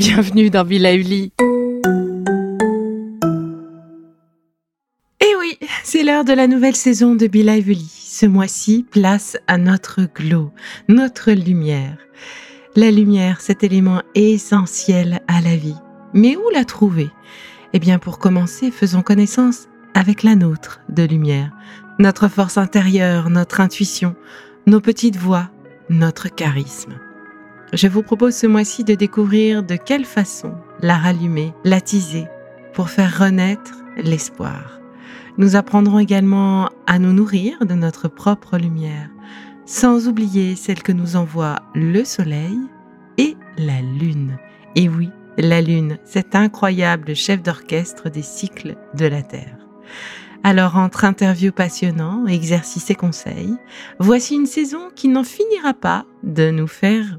bienvenue dans Villa Uli. Et oui, c'est l'heure de la nouvelle saison de Uli. Ce mois-ci, place à notre glow, notre lumière. La lumière, cet élément essentiel à la vie. Mais où la trouver Eh bien, pour commencer, faisons connaissance avec la nôtre de lumière, notre force intérieure, notre intuition, nos petites voix, notre charisme. Je vous propose ce mois-ci de découvrir de quelle façon la rallumer, l'attiser, pour faire renaître l'espoir. Nous apprendrons également à nous nourrir de notre propre lumière, sans oublier celle que nous envoie le soleil et la lune. Et oui, la lune, cet incroyable chef d'orchestre des cycles de la Terre. Alors entre interviews passionnants, exercices et conseils, voici une saison qui n'en finira pas de nous faire